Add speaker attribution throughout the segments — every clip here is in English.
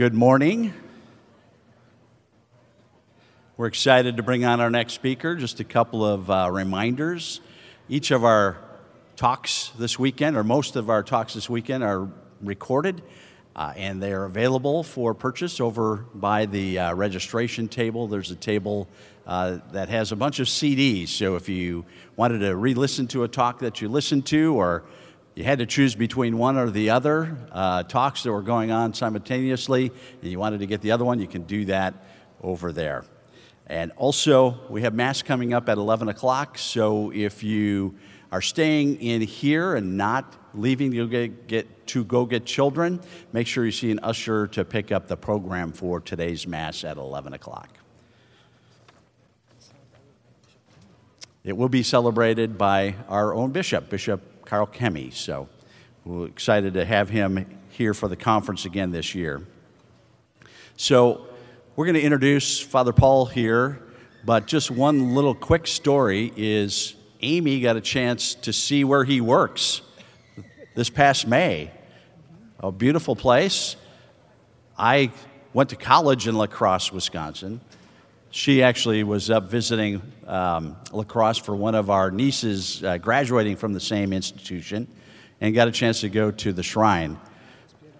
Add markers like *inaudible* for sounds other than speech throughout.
Speaker 1: Good morning. We're excited to bring on our next speaker. Just a couple of uh, reminders. Each of our talks this weekend, or most of our talks this weekend, are recorded uh, and they are available for purchase over by the uh, registration table. There's a table uh, that has a bunch of CDs. So if you wanted to re listen to a talk that you listened to, or you had to choose between one or the other uh, talks that were going on simultaneously, and you wanted to get the other one, you can do that over there. And also, we have Mass coming up at 11 o'clock. So if you are staying in here and not leaving to get, get, to go get children, make sure you see an usher to pick up the program for today's Mass at 11 o'clock. It will be celebrated by our own bishop, Bishop Carl Kemme. So we're excited to have him here for the conference again this year. So we're going to introduce Father Paul here, but just one little quick story is Amy got a chance to see where he works this past May. A beautiful place. I went to college in La Crosse, Wisconsin. She actually was up visiting um, La Crosse for one of our nieces uh, graduating from the same institution and got a chance to go to the shrine.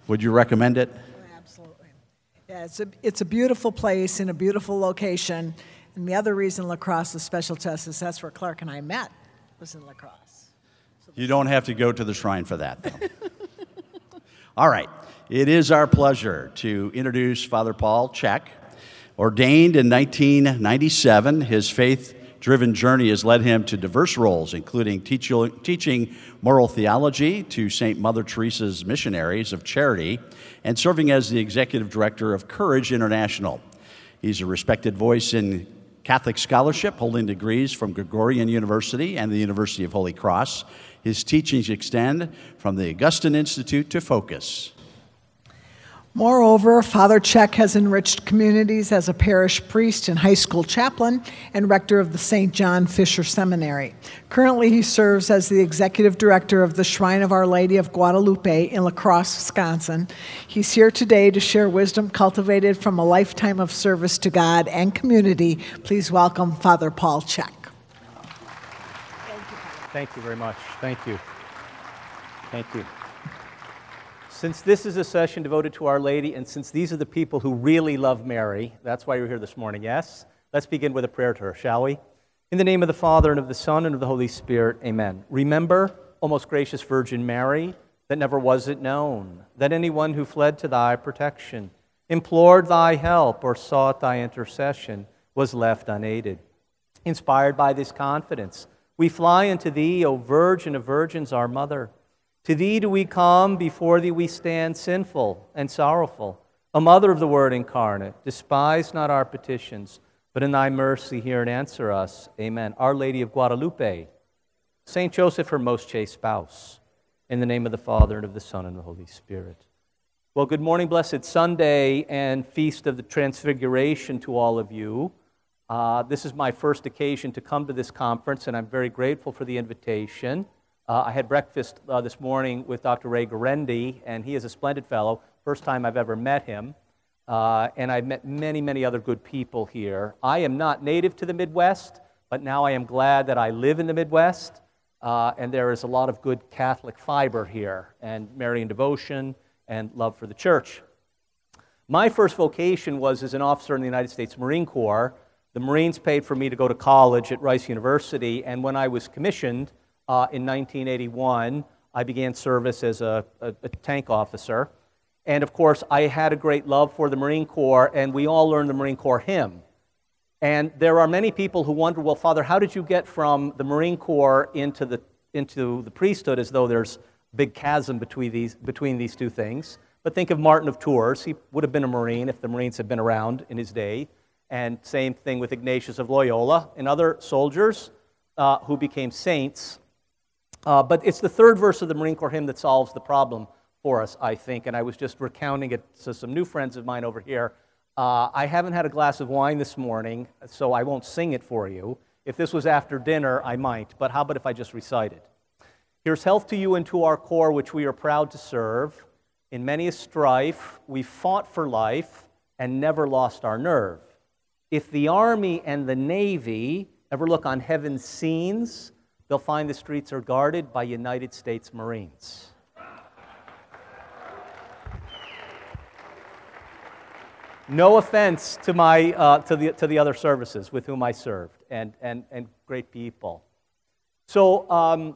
Speaker 1: Would you recommend it?
Speaker 2: Absolutely. Yeah, it's a, it's a beautiful place in a beautiful location. And the other reason La Crosse is special to us is that's where Clark and I met, was in La Crosse.
Speaker 1: So you don't have to go to the shrine for that, though. *laughs* All right. It is our pleasure to introduce Father Paul Check. Ordained in 1997, his faith driven journey has led him to diverse roles, including teach, teaching moral theology to St. Mother Teresa's Missionaries of Charity and serving as the executive director of Courage International. He's a respected voice in Catholic scholarship, holding degrees from Gregorian University and the University of Holy Cross. His teachings extend from the Augustine Institute to Focus.
Speaker 2: Moreover, Father Check has enriched communities as a parish priest and high school chaplain and rector of the St. John Fisher Seminary. Currently, he serves as the executive director of the Shrine of Our Lady of Guadalupe in La Crosse, Wisconsin. He's here today to share wisdom cultivated from a lifetime of service to God and community. Please welcome Father Paul Check.
Speaker 3: Thank you very much. Thank you. Thank you. Since this is a session devoted to Our Lady, and since these are the people who really love Mary, that's why you're here this morning, yes? Let's begin with a prayer to her, shall we? In the name of the Father, and of the Son, and of the Holy Spirit, amen. Remember, O most gracious Virgin Mary, that never was it known that anyone who fled to thy protection, implored thy help, or sought thy intercession was left unaided. Inspired by this confidence, we fly unto thee, O Virgin of Virgins, our Mother. To thee do we come, before thee we stand sinful and sorrowful. O Mother of the Word incarnate, despise not our petitions, but in thy mercy hear and answer us. Amen. Our Lady of Guadalupe, Saint Joseph, her most chaste spouse, in the name of the Father, and of the Son, and of the Holy Spirit. Well, good morning, blessed Sunday, and Feast of the Transfiguration to all of you. Uh, this is my first occasion to come to this conference, and I'm very grateful for the invitation. Uh, I had breakfast uh, this morning with Dr. Ray Guarendi, and he is a splendid fellow. First time I've ever met him. Uh, and I've met many, many other good people here. I am not native to the Midwest, but now I am glad that I live in the Midwest. Uh, and there is a lot of good Catholic fiber here, and Marian devotion and love for the church. My first vocation was as an officer in the United States Marine Corps. The Marines paid for me to go to college at Rice University, and when I was commissioned, uh, in 1981, I began service as a, a, a, tank officer. And of course, I had a great love for the Marine Corps, and we all learned the Marine Corps hymn. And there are many people who wonder, well, Father, how did you get from the Marine Corps into the, into the priesthood as though there's a big chasm between these, between these two things? But think of Martin of Tours. He would have been a Marine if the Marines had been around in his day. And same thing with Ignatius of Loyola and other soldiers uh, who became saints uh, but it's the third verse of the Marine Corps hymn that solves the problem for us, I think. And I was just recounting it to some new friends of mine over here. Uh, I haven't had a glass of wine this morning, so I won't sing it for you. If this was after dinner, I might. But how about if I just recite it? Here's health to you and to our corps, which we are proud to serve. In many a strife, we fought for life and never lost our nerve. If the Army and the Navy ever look on heaven's scenes, they'll find the streets are guarded by United States Marines. No offense to, my, uh, to, the, to the other services with whom I served, and, and, and great people. So, um,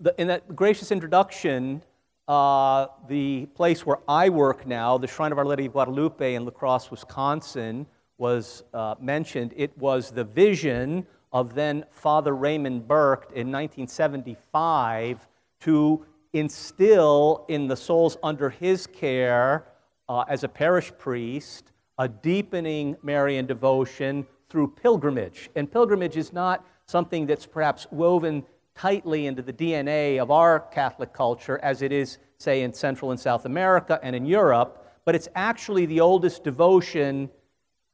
Speaker 3: the, in that gracious introduction, uh, the place where I work now, the Shrine of Our Lady of Guadalupe in La Crosse, Wisconsin, was uh, mentioned. It was the vision of then Father Raymond Burke in 1975 to instill in the souls under his care uh, as a parish priest a deepening Marian devotion through pilgrimage. And pilgrimage is not something that's perhaps woven tightly into the DNA of our Catholic culture as it is, say, in Central and South America and in Europe, but it's actually the oldest devotion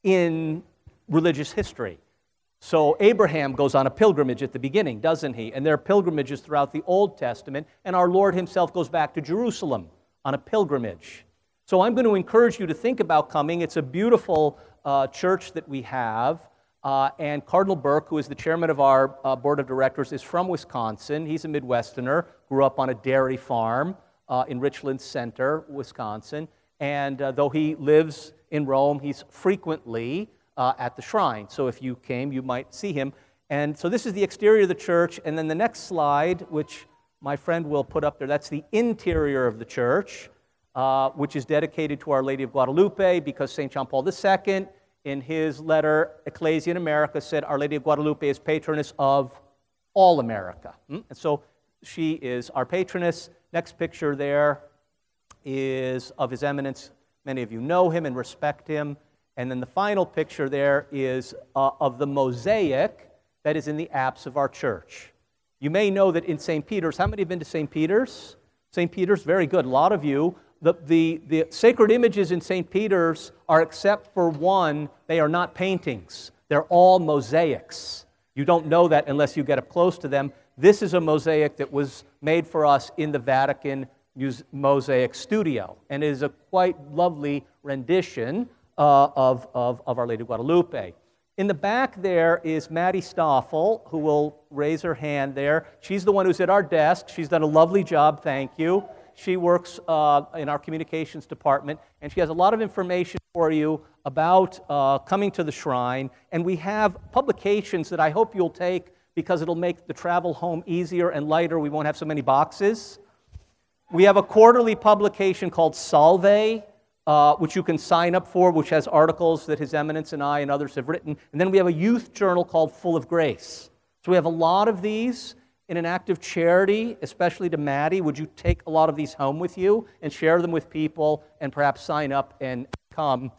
Speaker 3: in religious history. So Abraham goes on a pilgrimage at the beginning, doesn't he? And there are pilgrimages throughout the Old Testament, and our Lord himself goes back to Jerusalem on a pilgrimage. So I'm going to encourage you to think about coming. It's a beautiful uh, church that we have. Uh, and Cardinal Burke, who is the chairman of our uh, board of directors, is from Wisconsin. He's a Midwesterner, grew up on a dairy farm uh, in Richland Center, Wisconsin. And uh, though he lives in Rome, he's frequently uh, at the shrine. So if you came, you might see him. And so this is the exterior of the church. And then the next slide, which my friend will put up there, that's the interior of the church, uh, which is dedicated to Our Lady of Guadalupe because St. John Paul II, in his letter, Ecclesia in America, said Our Lady of Guadalupe is patroness of all America. Hmm? And so she is our patroness. Next picture there is of His Eminence. Many of you know him and respect him. And then the final picture there is uh, of the mosaic that is in the apse of our church. You may know that in St. Peter's, how many have been to St. Peter's? St. Peter's, very good. A lot of you. The, the, the sacred images in St. Peter's are, except for one, they are not paintings. They're all mosaics. You don't know that unless you get up close to them. This is a mosaic that was made for us in the Vatican Mosaic Studio, and it is a quite lovely rendition uh, of, of, of Our Lady of Guadalupe. In the back there is Maddie Stoffel, who will raise her hand there. She's the one who's at our desk. She's done a lovely job, thank you. She works uh, in our communications department, and she has a lot of information for you about uh, coming to the shrine. And we have publications that I hope you'll take because it'll make the travel home easier and lighter. We won't have so many boxes. We have a quarterly publication called Salve, uh, which you can sign up for, which has articles that His Eminence and I and others have written. And then we have a youth journal called Full of Grace. So we have a lot of these in an act of charity, especially to Maddie. Would you take a lot of these home with you and share them with people and perhaps sign up and come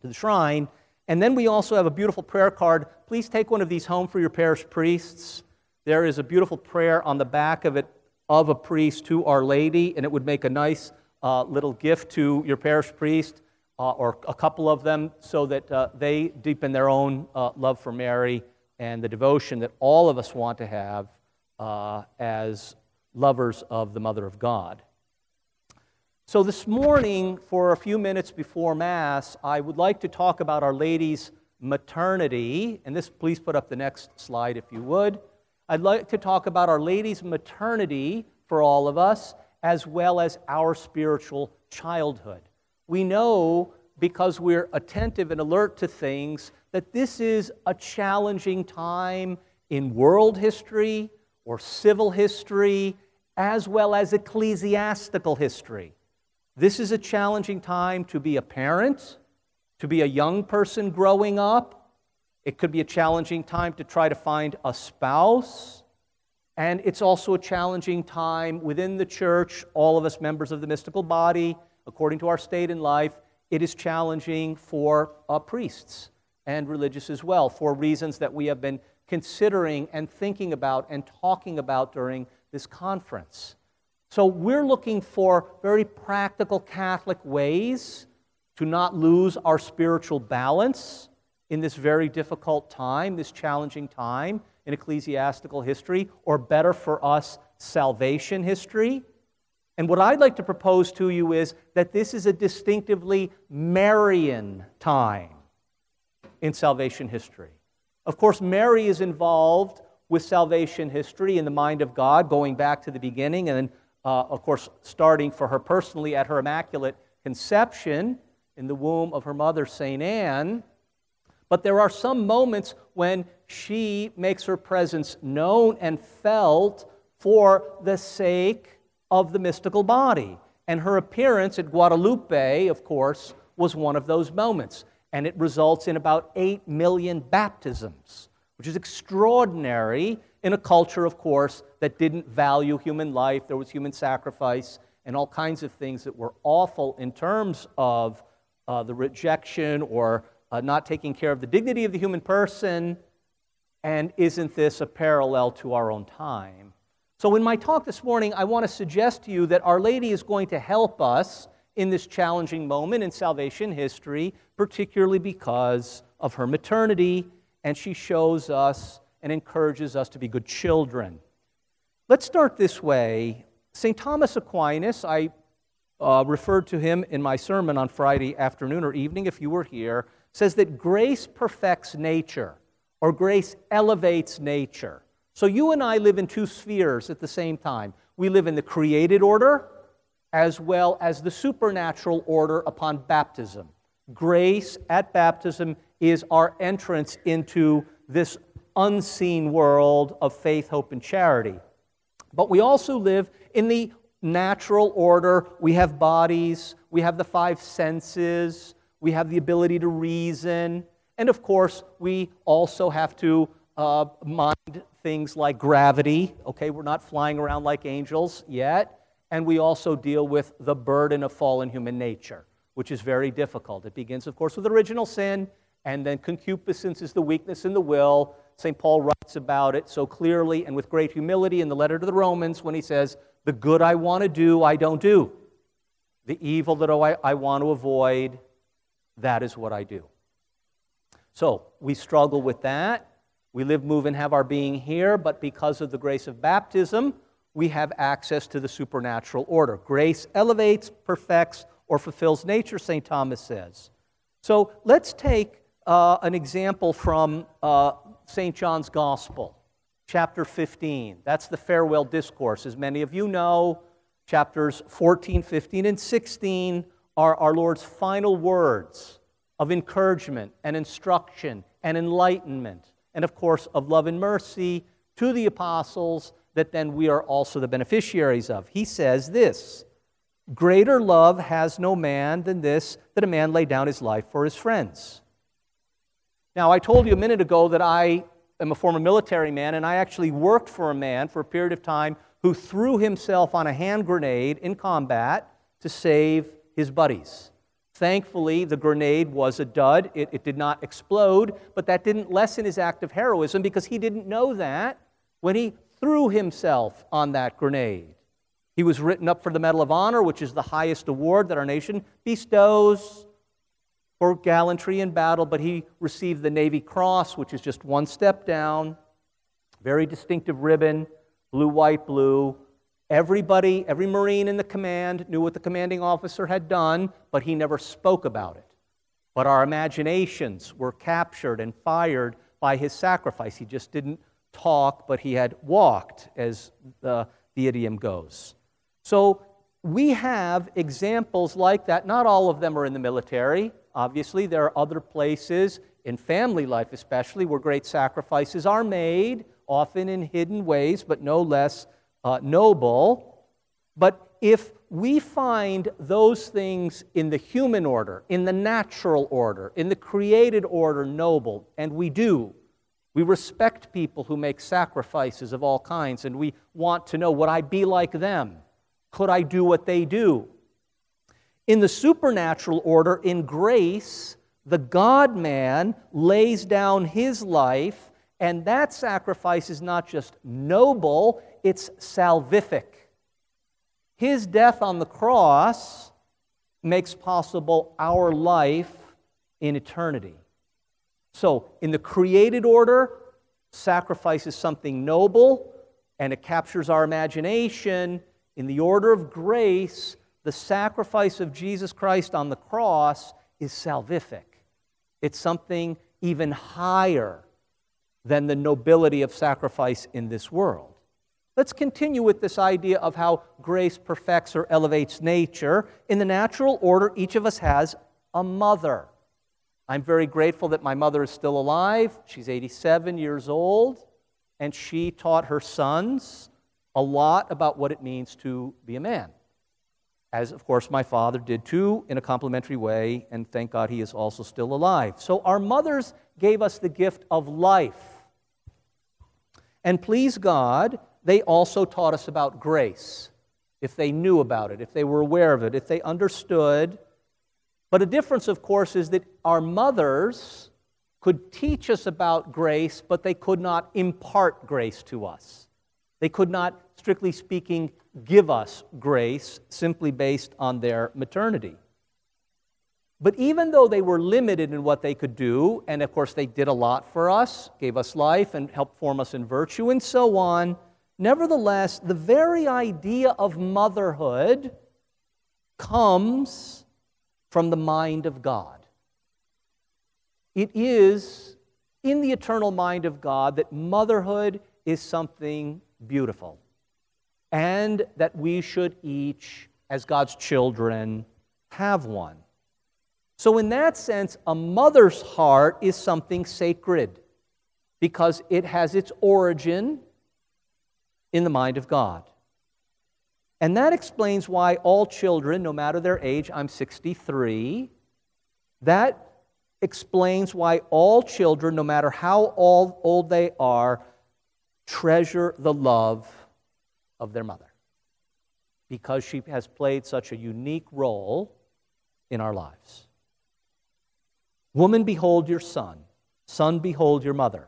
Speaker 3: to the shrine? And then we also have a beautiful prayer card. Please take one of these home for your parish priests. There is a beautiful prayer on the back of it of a priest to Our Lady, and it would make a nice uh, little gift to your parish priest uh, or a couple of them so that uh, they deepen their own uh, love for Mary and the devotion that all of us want to have uh, as lovers of the Mother of God. So, this morning, for a few minutes before Mass, I would like to talk about Our Lady's maternity. And this, please put up the next slide if you would. I'd like to talk about Our Lady's maternity for all of us as well as our spiritual childhood. We know because we're attentive and alert to things that this is a challenging time in world history or civil history as well as ecclesiastical history. This is a challenging time to be a parent, to be a young person growing up. It could be a challenging time to try to find a spouse. And it's also a challenging time within the church, all of us members of the mystical body, according to our state in life, it is challenging for uh, priests and religious as well, for reasons that we have been considering and thinking about and talking about during this conference. So, we're looking for very practical Catholic ways to not lose our spiritual balance in this very difficult time, this challenging time in ecclesiastical history, or better for us, salvation history. And what I'd like to propose to you is that this is a distinctively Marian time in salvation history. Of course, Mary is involved with salvation history in the mind of God, going back to the beginning, and then, uh, of course, starting for her personally at her Immaculate Conception in the womb of her mother, St. Anne. But there are some moments when she makes her presence known and felt for the sake of the mystical body. And her appearance at Guadalupe, of course, was one of those moments. And it results in about 8 million baptisms, which is extraordinary in a culture, of course, that didn't value human life. There was human sacrifice and all kinds of things that were awful in terms of uh, the rejection or uh, not taking care of the dignity of the human person. And isn't this a parallel to our own time? So, in my talk this morning, I want to suggest to you that Our Lady is going to help us in this challenging moment in salvation history, particularly because of her maternity, and she shows us and encourages us to be good children. Let's start this way. St. Thomas Aquinas, I uh, referred to him in my sermon on Friday afternoon or evening, if you were here, says that grace perfects nature, or grace elevates nature. So you and I live in two spheres at the same time. We live in the created order as well as the supernatural order upon baptism. Grace at baptism is our entrance into this unseen world of faith, hope, and charity. But we also live in the natural order. We have bodies, we have the five senses, we have the ability to reason, and of course, we also have to uh, mind things like gravity. Okay, we're not flying around like angels yet. And we also deal with the burden of fallen human nature, which is very difficult. It begins, of course, with original sin, and then concupiscence is the weakness in the will. St. Paul writes about it so clearly and with great humility in the letter to the Romans when he says, The good I want to do, I don't do. The evil that I, I want to avoid, that is what I do. So we struggle with that. We live, move, and have our being here, but because of the grace of baptism, we have access to the supernatural order. Grace elevates, perfects, or fulfills nature, St. Thomas says. So let's take uh, an example from uh, St. John's Gospel, chapter 15. That's the farewell discourse. As many of you know, chapters 14, 15, and 16 are our Lord's final words of encouragement and instruction and enlightenment, and of course, of love and mercy to the apostles that then we are also the beneficiaries of. He says this Greater love has no man than this, that a man lay down his life for his friends. Now, I told you a minute ago that I am a former military man, and I actually worked for a man for a period of time who threw himself on a hand grenade in combat to save his buddies. Thankfully, the grenade was a dud. It, it, did not explode, but that didn't lessen his act of heroism because he didn't know that when he threw himself on that grenade. He was written up for the Medal of Honor, which is the highest award that our nation bestows for gallantry in battle, but he received the Navy Cross, which is just one step down. Very distinctive ribbon, blue, white, blue. Everybody, every Marine in the command knew what the commanding officer had done, but he never spoke about it. But our imaginations were captured and fired by his sacrifice. He just didn't talk, but he had walked, as the, the idiom goes. So we have examples like that. Not all of them are in the military. Obviously, there are other places, in family life especially, where great sacrifices are made, often in hidden ways, but no less uh, noble. But if we find those things in the human order, in the natural order, in the created order noble, and we do, we respect people who make sacrifices of all kinds, and we want to know would I be like them? Could I do what they do? In the supernatural order, in grace, the God man lays down his life, and that sacrifice is not just noble, it's salvific. His death on the cross makes possible our life in eternity. So, in the created order, sacrifice is something noble and it captures our imagination. In the order of grace, the sacrifice of Jesus Christ on the cross is salvific. It's something even higher than the nobility of sacrifice in this world. Let's continue with this idea of how grace perfects or elevates nature. In the natural order, each of us has a mother. I'm very grateful that my mother is still alive. She's 87 years old, and she taught her sons a lot about what it means to be a man. As, of course, my father did too, in a complementary way, and thank God he is also still alive. So, our mothers gave us the gift of life. And please God, they also taught us about grace, if they knew about it, if they were aware of it, if they understood. But a difference, of course, is that our mothers could teach us about grace, but they could not impart grace to us. They could not, strictly speaking, give us grace simply based on their maternity. But even though they were limited in what they could do, and of course they did a lot for us, gave us life and helped form us in virtue and so on, nevertheless, the very idea of motherhood comes from the mind of God. It is in the eternal mind of God that motherhood is something beautiful and that we should each, as God's children, have one. So, in that sense, a mother's heart is something sacred because it has its origin in the mind of God. And that explains why all children, no matter their age, I'm 63, that explains why all children, no matter how old, old they are, treasure the love of their mother because she has played such a unique role in our lives. Woman, behold your son. Son, behold your mother.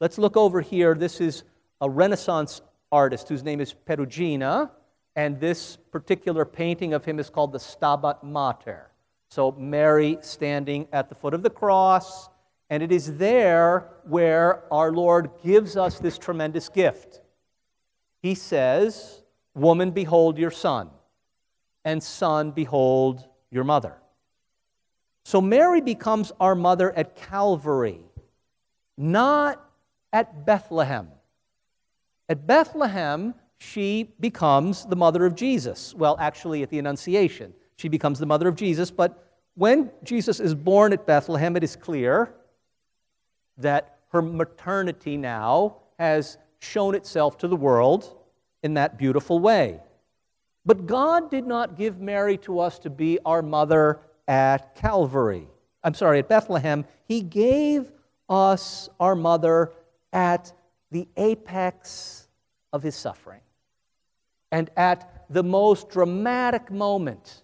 Speaker 3: Let's look over here. This is a Renaissance artist whose name is Perugino, and this particular painting of him is called the Stabat Mater. So, Mary standing at the foot of the cross, and it is there where our Lord gives us this tremendous gift. He says, Woman, behold your son, and son, behold your mother. So Mary becomes our mother at Calvary, not at Bethlehem. At Bethlehem, she becomes the mother of Jesus. Well, actually, at the Annunciation, she becomes the mother of Jesus. But when Jesus is born at Bethlehem, it is clear that her maternity now has shown itself to the world in that beautiful way. But God did not give Mary to us to be our mother at Calvary. I'm sorry, at Bethlehem. He gave us our mother at the apex of his suffering and at the most dramatic moment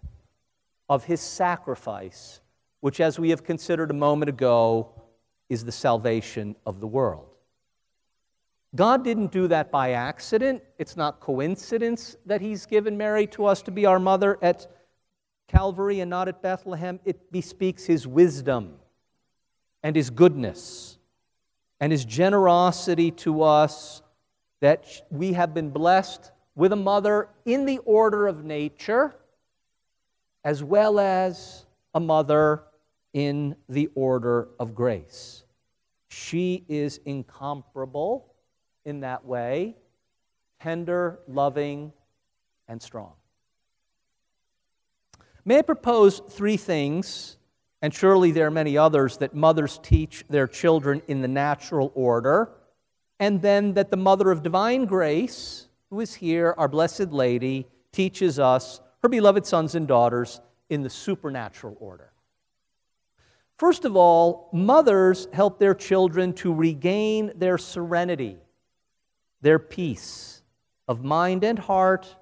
Speaker 3: of his sacrifice, which, as we have considered a moment ago, is the salvation of the world. God didn't do that by accident. It's not coincidence that He's given Mary to us to be our mother at Calvary and not at Bethlehem, it bespeaks his wisdom and his goodness and his generosity to us that we have been blessed with a mother in the order of nature as well as a mother in the order of grace. She is incomparable in that way, tender, loving, and strong. May I propose three things, and surely there are many others, that mothers teach their children in the natural order, and then that the Mother of Divine Grace, who is here, our Blessed Lady, teaches us, her beloved sons and daughters, in the supernatural order. First of all, mothers help their children to regain their serenity, their peace of mind and heart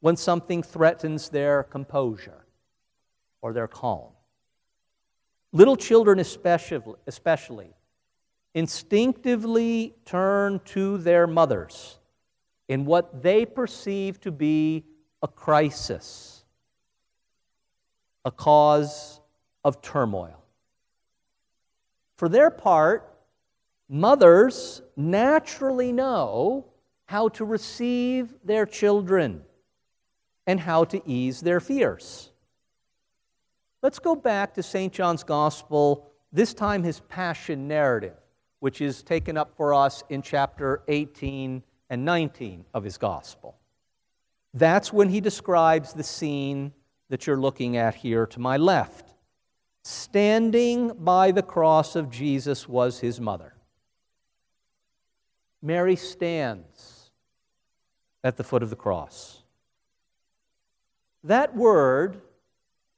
Speaker 3: when something threatens their composure or their calm. Little children, especially, especially, instinctively turn to their mothers in what they perceive to be a crisis, a cause of turmoil. For their part, mothers naturally know how to receive their children and how to ease their fears. Let's go back to St. John's Gospel, this time his passion narrative, which is taken up for us in chapter 18 and 19 of his Gospel. That's when he describes the scene that you're looking at here to my left. Standing by the cross of Jesus was his mother. Mary stands at the foot of the cross. That word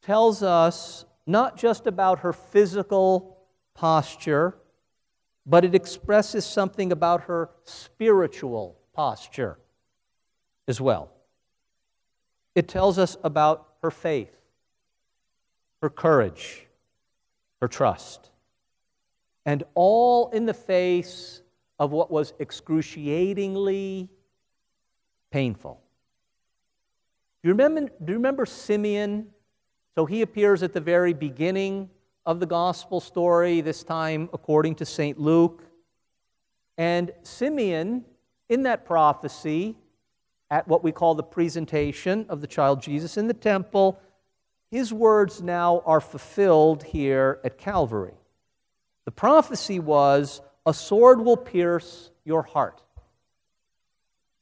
Speaker 3: tells us not just about her physical posture, but it expresses something about her spiritual posture as well. It tells us about her faith, her courage, her trust, and all in the face of what was excruciatingly painful. Do you remember, do you remember Simeon? So he appears at the very beginning of the gospel story, this time according to St. Luke. And Simeon, in that prophecy, at what we call the presentation of the child Jesus in the temple, his words now are fulfilled here at Calvary. The prophecy was, A sword will pierce your heart.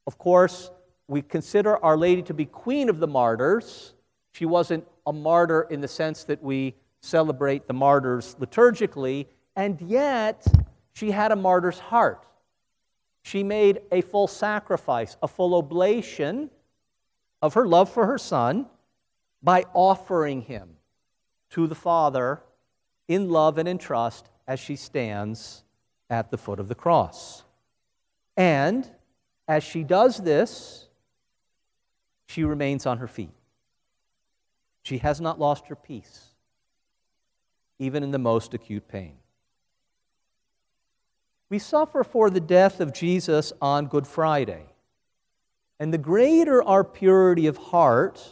Speaker 3: Of course, we consider Our Lady to be Queen of the Martyrs. She wasn't a martyr in the sense that we celebrate the martyrs liturgically, and yet she had a martyr's heart. She made a full sacrifice, a full oblation of her love for her son by offering him to the Father in love and in trust as she stands at the foot of the cross. And as she does this, she remains on her feet. She has not lost her peace, even in the most acute pain. We suffer for the death of Jesus on Good Friday. And the greater our purity of heart,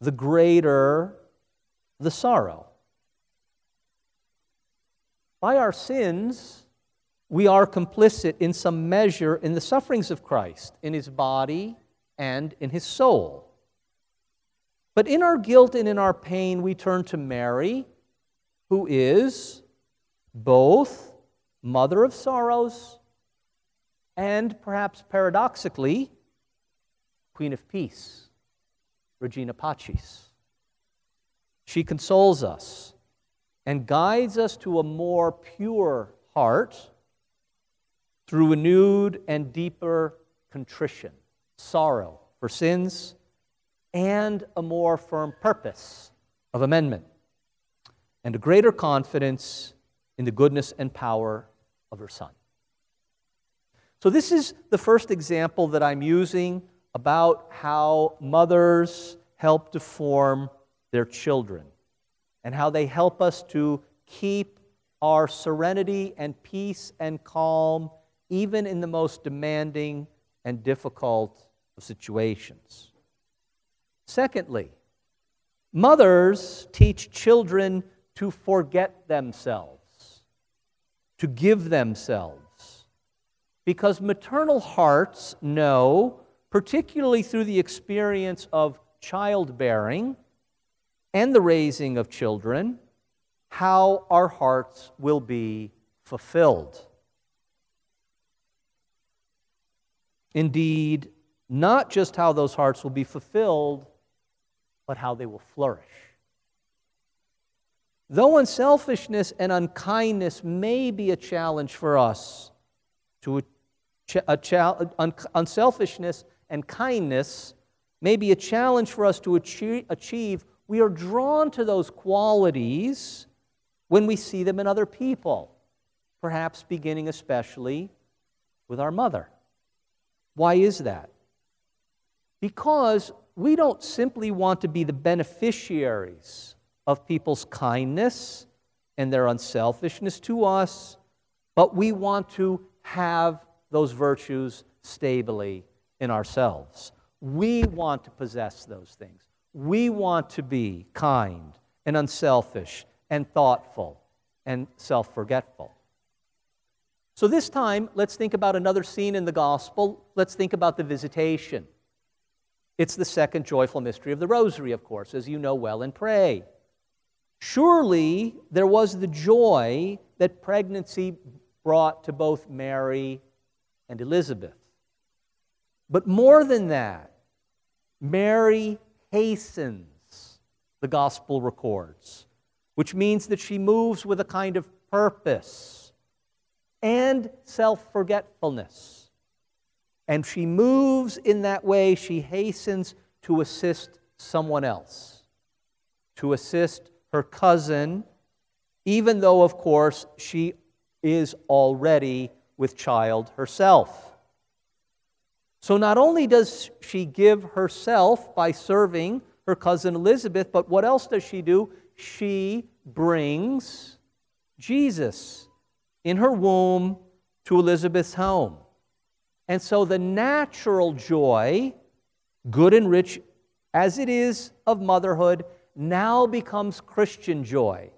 Speaker 3: the greater the sorrow. By our sins, we are complicit in some measure in the sufferings of Christ, in his body and in his soul. But in our guilt and in our pain, we turn to Mary, who is both mother of sorrows, and perhaps paradoxically, Queen of Peace, Regina Pacis. She consoles us and guides us to a more pure heart through renewed and deeper contrition, sorrow for sins, and a more firm purpose of amendment, and a greater confidence in the goodness and power of her son. So, this is the first example that I'm using about how mothers help to form their children and how they help us to keep our serenity and peace and calm even in the most demanding and difficult of situations. Secondly, mothers teach children to forget themselves to give themselves. Because maternal hearts know, particularly through the experience of childbearing and the raising of children, how our hearts will be fulfilled. Indeed, not just how those hearts will be fulfilled, but how they will flourish. Though unselfishness and unkindness may be a challenge for us, to a, a un, unselfishness and kindness may be a challenge for us to achieve, we are drawn to those qualities when we see them in other people, perhaps beginning especially with our mother. Why is that? Because we don't simply want to be the beneficiaries of people's kindness and their unselfishness to us, but we want to have those virtues stably in ourselves. We want to possess those things. We want to be kind and unselfish and thoughtful and self forgetful. So, this time, let's think about another scene in the gospel. Let's think about the visitation. It's the second joyful mystery of the Rosary, of course, as you know well and pray. Surely there was the joy that pregnancy brought to both Mary and Elizabeth. But more than that, Mary hastens, the gospel records, which means that she moves with a kind of purpose and self forgetfulness. And she moves in that way, she hastens to assist someone else, to assist her cousin, even though, of course, she is already with child herself. So not only does she give herself by serving her cousin Elizabeth, but what else does she do? She brings Jesus in her womb to Elizabeth's home. And so the natural joy, good and rich as it is of motherhood, now becomes Christian joy.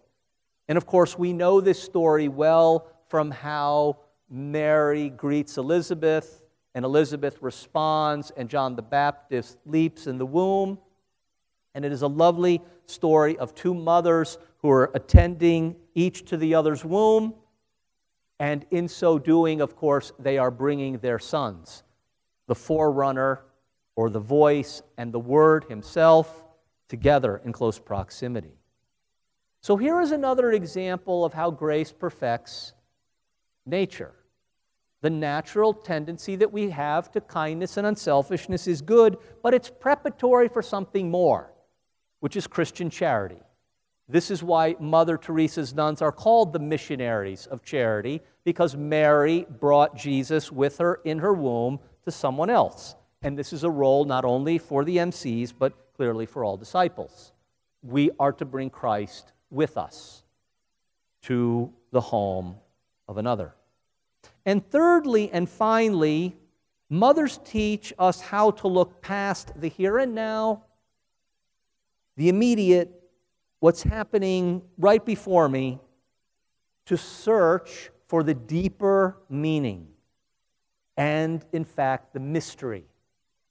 Speaker 3: And of course, we know this story well from how Mary greets Elizabeth and Elizabeth responds, and John the Baptist leaps in the womb. And it is a lovely story of two mothers who are attending each to the other's womb. And in so doing, of course, they are bringing their sons, the forerunner or the voice and the word himself, together in close proximity. So here is another example of how grace perfects nature. The natural tendency that we have to kindness and unselfishness is good, but it's preparatory for something more, which is Christian charity. This is why Mother Teresa's nuns are called the missionaries of charity, because Mary brought Jesus with her in her womb to someone else. And this is a role not only for the MCs, but clearly for all disciples. We are to bring Christ with us to the home of another. And thirdly and finally, mothers teach us how to look past the here and now, the immediate, what's happening right before me, to search for the deeper meaning and, in fact, the mystery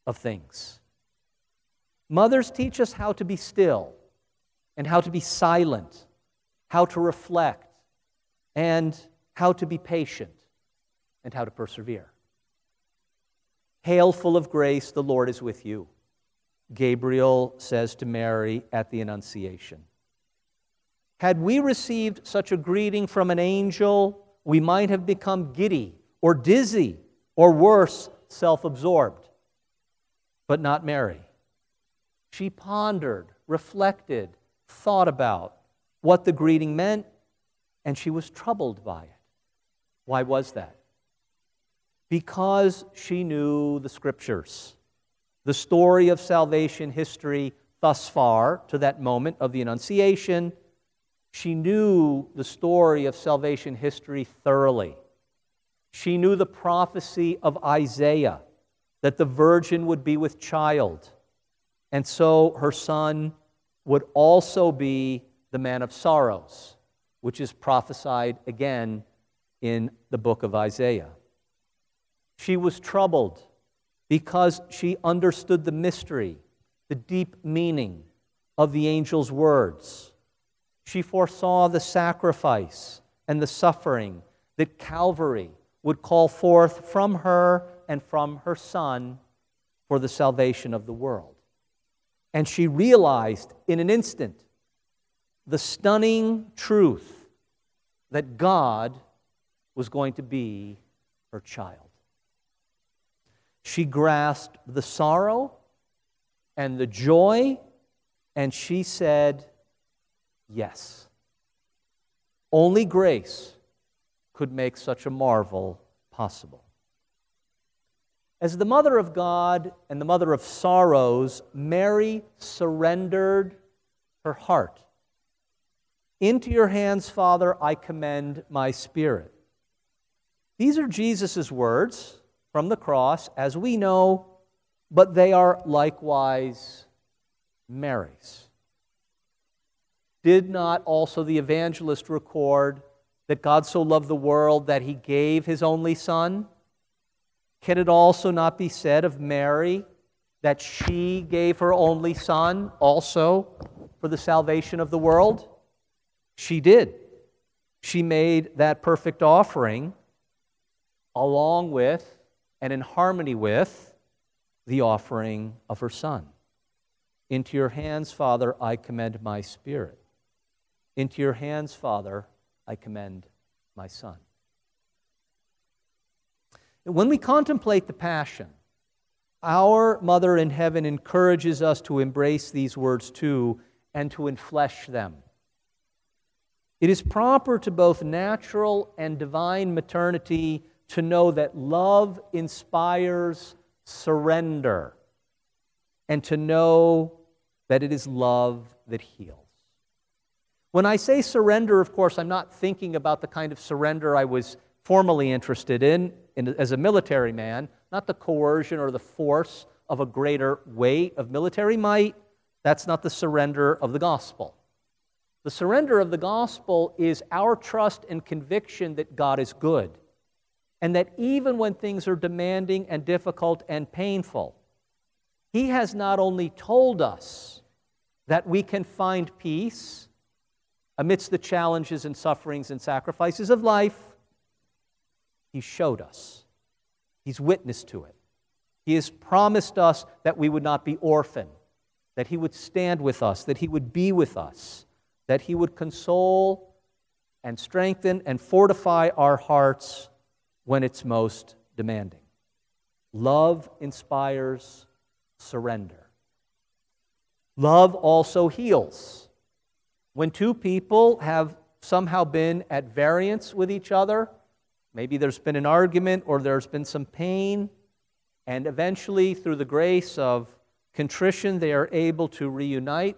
Speaker 3: of things. Mothers teach us how to be still and how to be silent, how to reflect, and how to be patient and how to persevere. Hail, full of grace, the Lord is with you. Gabriel says to Mary at the Annunciation. Had we received such a greeting from an angel, we might have become giddy or dizzy or worse, self absorbed. But not Mary. She pondered, reflected, thought about what the greeting meant, and she was troubled by it. Why was that? because she knew the scriptures. The story of salvation history thus far to that moment of the Annunciation, she knew the story of salvation history thoroughly. She knew the prophecy of Isaiah that the virgin would be with child, and so her son would also be the man of sorrows, which is prophesied again in the book of Isaiah. She was troubled because she understood the mystery, the deep meaning of the angel's words. She foresaw the sacrifice and the suffering that Calvary would call forth from her and from her son for the salvation of the world. And she realized in an instant the stunning truth that God was going to be her child. She grasped the sorrow and the joy, and she said, Yes. Only grace could make such a marvel possible. As the mother of God and the mother of sorrows, Mary surrendered her heart. Into your hands, Father, I commend my spirit. These are Jesus' words from the cross, as we know, but they are likewise Mary's. Did not also the evangelist record that God so loved the world that he gave his only Son? Can it also not be said of Mary that she gave her only son also for the salvation of the world? She did. She made that perfect offering along with and in harmony with the offering of her son. Into your hands, Father, I commend my spirit. Into your hands, Father, I commend my son. When we contemplate the Passion, our Mother in heaven encourages us to embrace these words too and to enflesh them. It is proper to both natural and divine maternity to know that love inspires surrender and to know that it is love that heals. When I say surrender, of course, I'm not thinking about the kind of surrender I was formerly interested in, in as a military man, not the coercion or the force of a greater weight of military might. That's not the surrender of the gospel. The surrender of the gospel is our trust and conviction that God is good and that even when things are demanding and difficult and painful, He has not only told us that we can find peace amidst the challenges and sufferings and sacrifices of life, He showed us. He's witness to it. He has promised us that we would not be orphaned, that He would stand with us, that He would be with us, that He would console and strengthen and fortify our hearts when it's most demanding. Love inspires surrender. Love also heals. When two people have somehow been at variance with each other, maybe there's been an argument or there's been some pain, and eventually, through the grace of contrition, they are able to reunite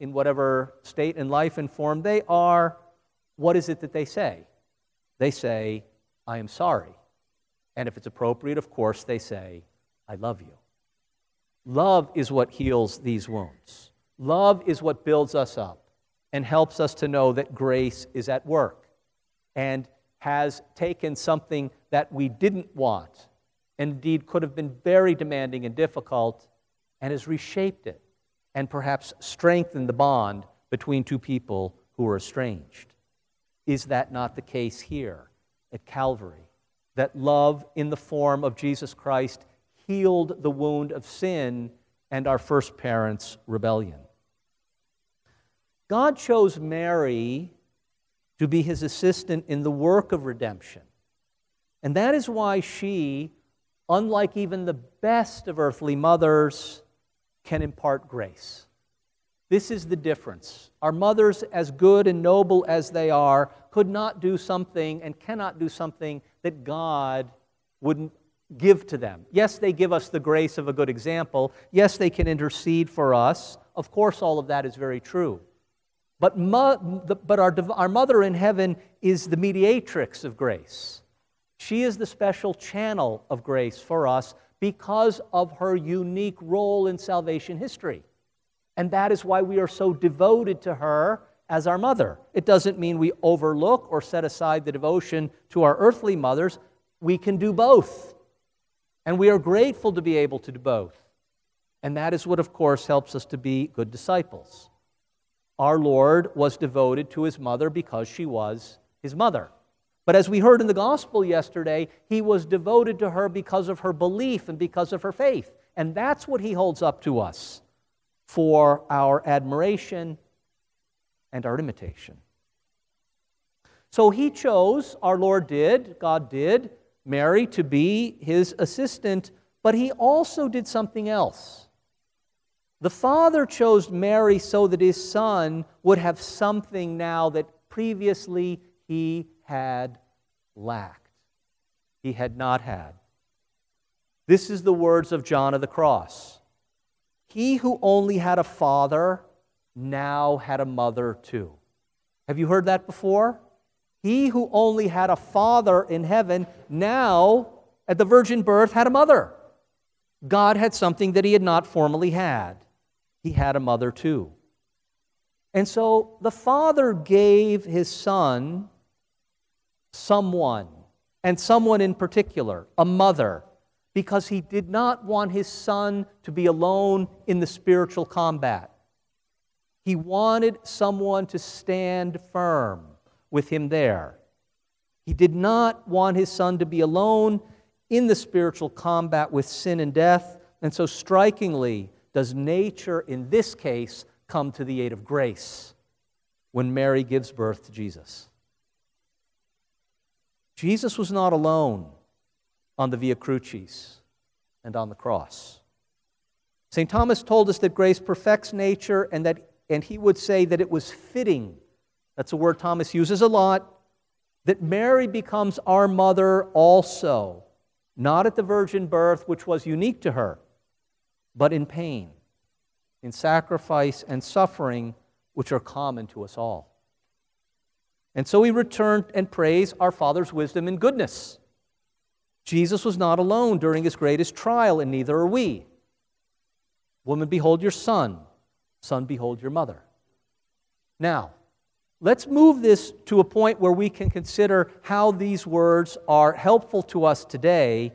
Speaker 3: in whatever state and life and form they are. What is it that they say? They say, I am sorry. And if it's appropriate, of course, they say, I love you. Love is what heals these wounds. Love is what builds us up and helps us to know that grace is at work and has taken something that we didn't want and indeed could have been very demanding and difficult and has reshaped it and perhaps strengthened the bond between two people who are estranged. Is that not the case here? at Calvary, that love in the form of Jesus Christ healed the wound of sin and our first parents' rebellion. God chose Mary to be his assistant in the work of redemption. And that is why she, unlike even the best of earthly mothers, can impart grace. This is the difference. Our mothers, as good and noble as they are, could not do something and cannot do something that God wouldn't give to them. Yes, they give us the grace of a good example. Yes, they can intercede for us. Of course, all of that is very true. But, mo- the, but our, our mother in heaven is the mediatrix of grace. She is the special channel of grace for us because of her unique role in salvation history. And that is why we are so devoted to her as our mother. It doesn't mean we overlook or set aside the devotion to our earthly mothers. We can do both. And we are grateful to be able to do both. And that is what, of course, helps us to be good disciples. Our Lord was devoted to his mother because she was his mother. But as we heard in the gospel yesterday, he was devoted to her because of her belief and because of her faith. And that's what he holds up to us for our admiration and our imitation. So he chose, our Lord did, God did, Mary to be his assistant, but he also did something else. The Father chose Mary so that his Son would have something now that previously he had lacked, he had not had. This is the words of John of the Cross. He who only had a father now had a mother too. Have you heard that before? He who only had a father in heaven now, at the virgin birth, had a mother. God had something that he had not formerly had. He had a mother too. And so the father gave his son someone, and someone in particular, a mother, because he did not want his son to be alone in the spiritual combat. He wanted someone to stand firm with him there. He did not want his son to be alone in the spiritual combat with sin and death. And so, strikingly, does nature in this case come to the aid of grace when Mary gives birth to Jesus. Jesus was not alone on the Via Crucis and on the cross. St. Thomas told us that grace perfects nature and that and he would say that it was fitting. That's a word Thomas uses a lot. That Mary becomes our mother also, not at the virgin birth, which was unique to her, but in pain, in sacrifice and suffering, which are common to us all. And so we return and praise our Father's wisdom and goodness. Jesus was not alone during his greatest trial, and neither are we. Woman, behold your son. Son, behold your mother. Now, let's move this to a point where we can consider how these words are helpful to us today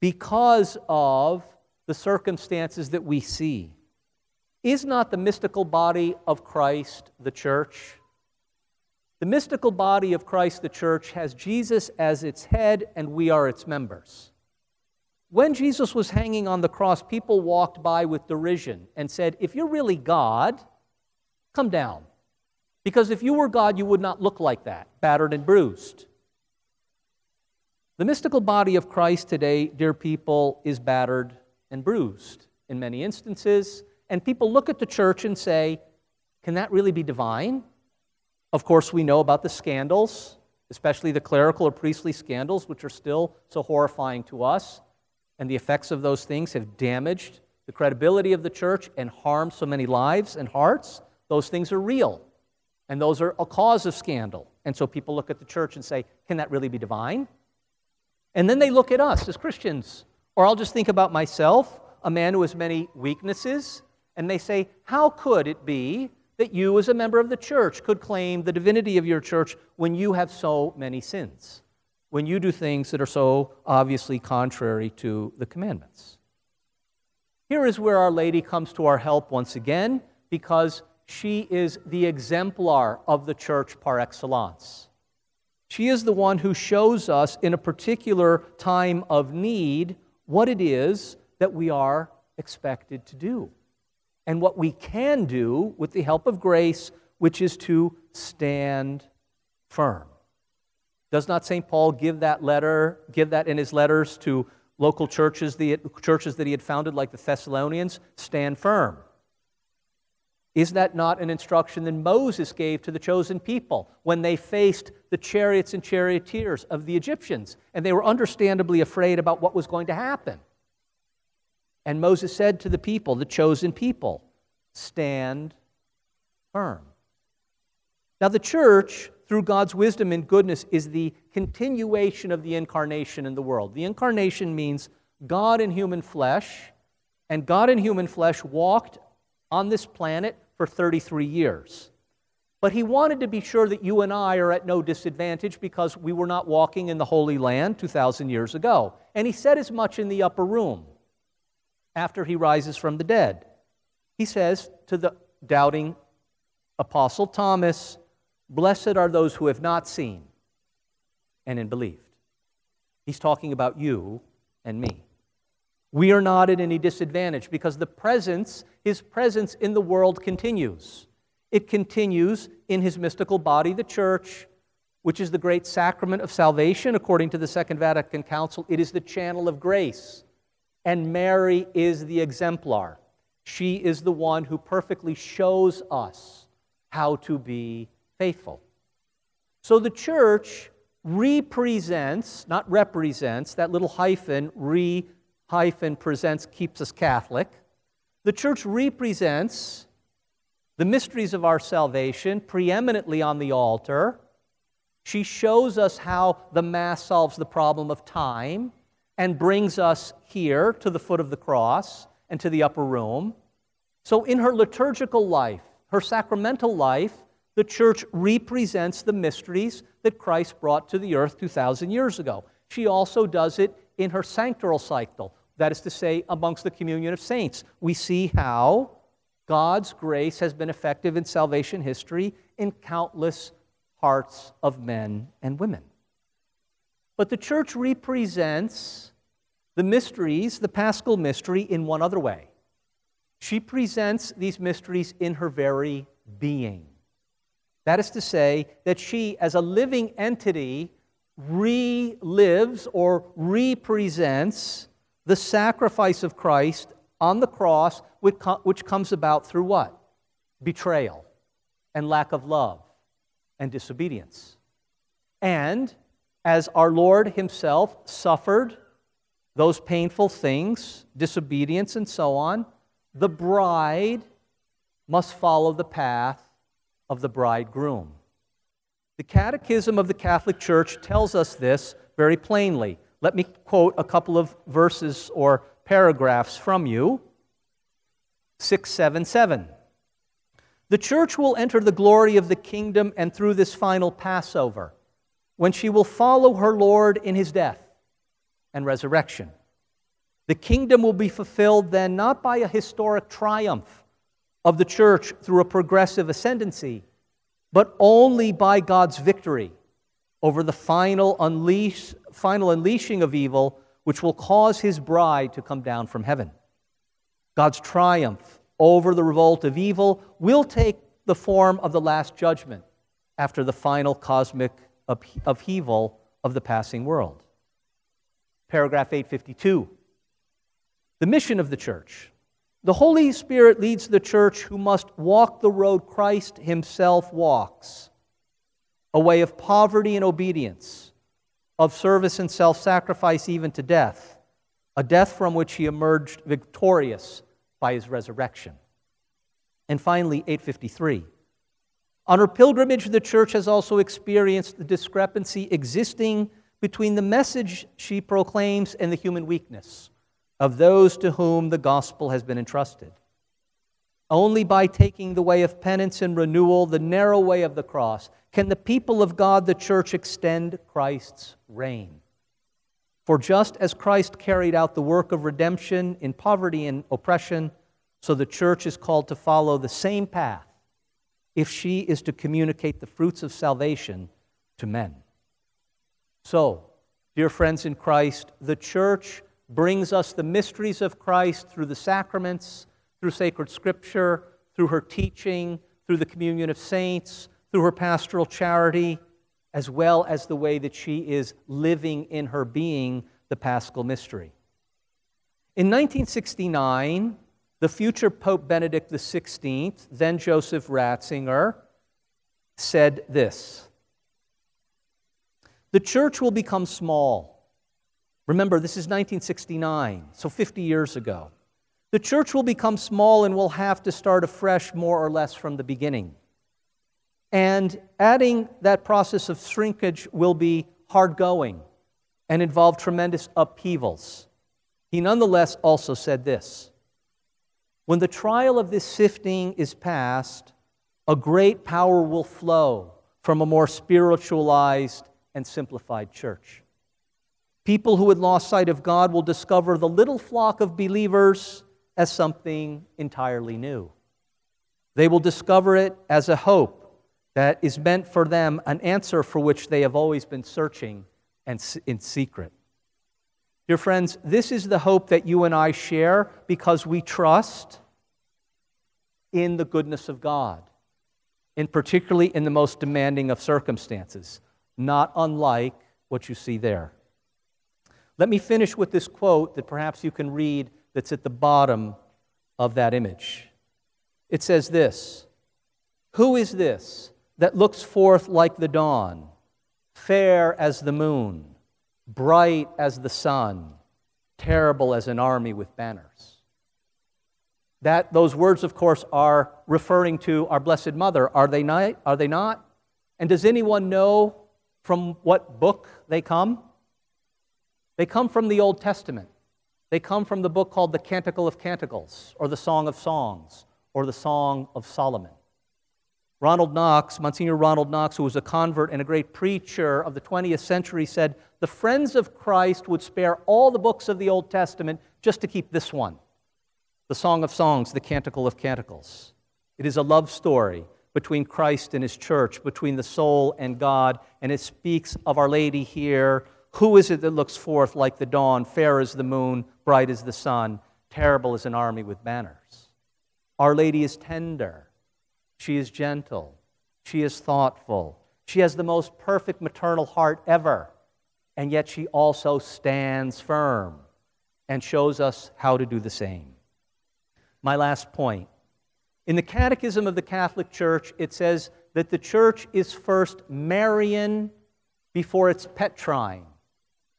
Speaker 3: because of the circumstances that we see. Is not the mystical body of Christ the church? The mystical body of Christ, the church, has Jesus as its head, and we are its members. When Jesus was hanging on the cross, people walked by with derision and said, If you're really God, come down. Because if you were God, you would not look like that, battered and bruised. The mystical body of Christ today, dear people, is battered and bruised in many instances. And people look at the church and say, Can that really be divine? Of course, we know about the scandals, especially the clerical or priestly scandals, which are still so horrifying to us. And the effects of those things have damaged the credibility of the church and harmed so many lives and hearts. Those things are real. And those are a cause of scandal. And so people look at the church and say, can that really be divine? And then they look at us as Christians. Or I'll just think about myself, a man who has many weaknesses, and they say, how could it be that you, as a member of the church, could claim the divinity of your church when you have so many sins, when you do things that are so obviously contrary to the commandments. Here is where Our Lady comes to our help once again because she is the exemplar of the church par excellence. She is the one who shows us in a particular time of need what it is that we are expected to do and what we can do with the help of grace, which is to stand firm. Does not St. Paul give that letter, give that in his letters to local churches, the churches that he had founded, like the Thessalonians? Stand firm. Is that not an instruction that Moses gave to the chosen people when they faced the chariots and charioteers of the Egyptians? And they were understandably afraid about what was going to happen. And Moses said to the people, the chosen people, stand firm. Now, the church, through God's wisdom and goodness, is the continuation of the incarnation in the world. The incarnation means God in human flesh, and God in human flesh walked on this planet for 33 years. But he wanted to be sure that you and I are at no disadvantage because we were not walking in the Holy Land 2,000 years ago. And he said as much in the upper room after he rises from the dead. He says to the doubting apostle Thomas, Blessed are those who have not seen and believed. He's talking about you and me. We are not at any disadvantage because the presence, his presence in the world continues. It continues in his mystical body, the church, which is the great sacrament of salvation according to the Second Vatican Council. It is the channel of grace. And Mary is the exemplar. She is the one who perfectly shows us how to be faithful. So the church represents, not represents, that little hyphen, re hyphen presents keeps us Catholic. The church represents the mysteries of our salvation preeminently on the altar. She shows us how the Mass solves the problem of time and brings us here to the foot of the cross and to the upper room. So, in her liturgical life, her sacramental life, the church represents the mysteries that Christ brought to the earth 2,000 years ago. She also does it in her sanctoral cycle, that is to say, amongst the communion of saints. We see how God's grace has been effective in salvation history in countless hearts of men and women. But the church represents the mysteries, the paschal mystery, in one other way. She presents these mysteries in her very being. That is to say, that she, as a living entity, relives or represents the sacrifice of Christ on the cross, which comes about through what? Betrayal and lack of love and disobedience. And as our Lord Himself suffered those painful things, disobedience and so on, the bride must follow the path of the bridegroom. The Catechism of the Catholic Church tells us this very plainly. Let me quote a couple of verses or paragraphs from you 677. The church will enter the glory of the kingdom and through this final Passover, when she will follow her Lord in his death and resurrection. The kingdom will be fulfilled then not by a historic triumph of the church through a progressive ascendancy, but only by God's victory over the final, unleash, final unleashing of evil, which will cause his bride to come down from heaven. God's triumph over the revolt of evil will take the form of the last judgment after the final cosmic upheaval of the passing world. Paragraph 852 the mission of the church. The Holy Spirit leads the church who must walk the road Christ himself walks a way of poverty and obedience, of service and self sacrifice, even to death, a death from which he emerged victorious by his resurrection. And finally, 853. On her pilgrimage, the church has also experienced the discrepancy existing between the message she proclaims and the human weakness of those to whom the gospel has been entrusted. Only by taking the way of penance and renewal, the narrow way of the cross, can the people of God, the church, extend Christ's reign. For just as Christ carried out the work of redemption in poverty and oppression, so the church is called to follow the same path if she is to communicate the fruits of salvation to men. So, dear friends in Christ, the church brings us the mysteries of Christ through the sacraments, through sacred scripture, through her teaching, through the communion of saints, through her pastoral charity, as well as the way that she is living in her being the paschal mystery. In 1969, the future Pope Benedict XVI, then Joseph Ratzinger, said this The church will become small Remember, this is 1969, so 50 years ago. The church will become small and will have to start afresh more or less from the beginning. And adding that process of shrinkage will be hard going and involve tremendous upheavals. He nonetheless also said this When the trial of this sifting is past, a great power will flow from a more spiritualized and simplified church. People who had lost sight of God will discover the little flock of believers as something entirely new. They will discover it as a hope that is meant for them, an answer for which they have always been searching and in secret. Dear friends, this is the hope that you and I share because we trust in the goodness of God, and particularly in the most demanding of circumstances, not unlike what you see there. Let me finish with this quote that perhaps you can read that's at the bottom of that image. It says this Who is this that looks forth like the dawn, fair as the moon, bright as the sun, terrible as an army with banners? That, those words, of course, are referring to our Blessed Mother, are they not? Are they not? And does anyone know from what book they come? They come from the Old Testament. They come from the book called the Canticle of Canticles, or the Song of Songs, or the Song of Solomon. Ronald Knox, Monsignor Ronald Knox, who was a convert and a great preacher of the 20th century, said the friends of Christ would spare all the books of the Old Testament just to keep this one the Song of Songs, the Canticle of Canticles. It is a love story between Christ and his church, between the soul and God, and it speaks of Our Lady here. Who is it that looks forth like the dawn, fair as the moon, bright as the sun, terrible as an army with banners? Our Lady is tender. She is gentle. She is thoughtful. She has the most perfect maternal heart ever. And yet she also stands firm and shows us how to do the same. My last point. In the Catechism of the Catholic Church, it says that the church is first Marian before it's Petrine.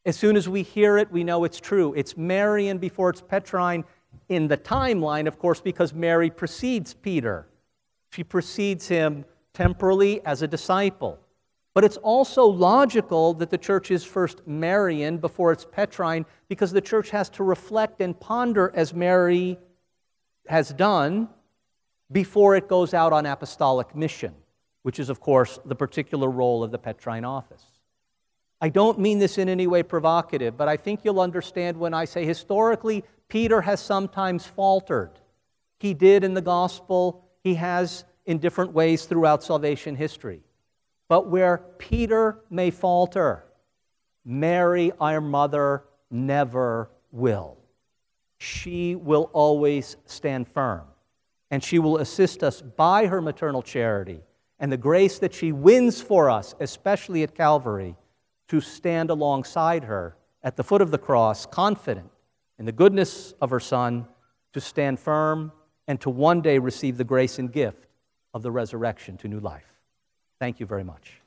Speaker 3: As soon as we hear it, we know it's true. It's Marian before it's Petrine in the timeline, of course, because Mary precedes Peter. She precedes him temporally as a disciple. But it's also logical that the church is first Marian before it's Petrine because the church has to reflect and ponder as Mary has done before it goes out on apostolic mission, which is, of course, the particular role of the Petrine office. I don't mean this in any way provocative, but I think you'll understand when I say historically, Peter has sometimes faltered. He did in the gospel, he has in different ways throughout salvation history. But where Peter may falter, Mary, our mother, never will. She will always stand firm, and she will assist us by her maternal charity and the grace that she wins for us, especially at Calvary, to stand alongside her at the foot of the cross, confident in the goodness of her Son, to stand firm and to one day receive the grace and gift of the resurrection to new life. Thank you very much.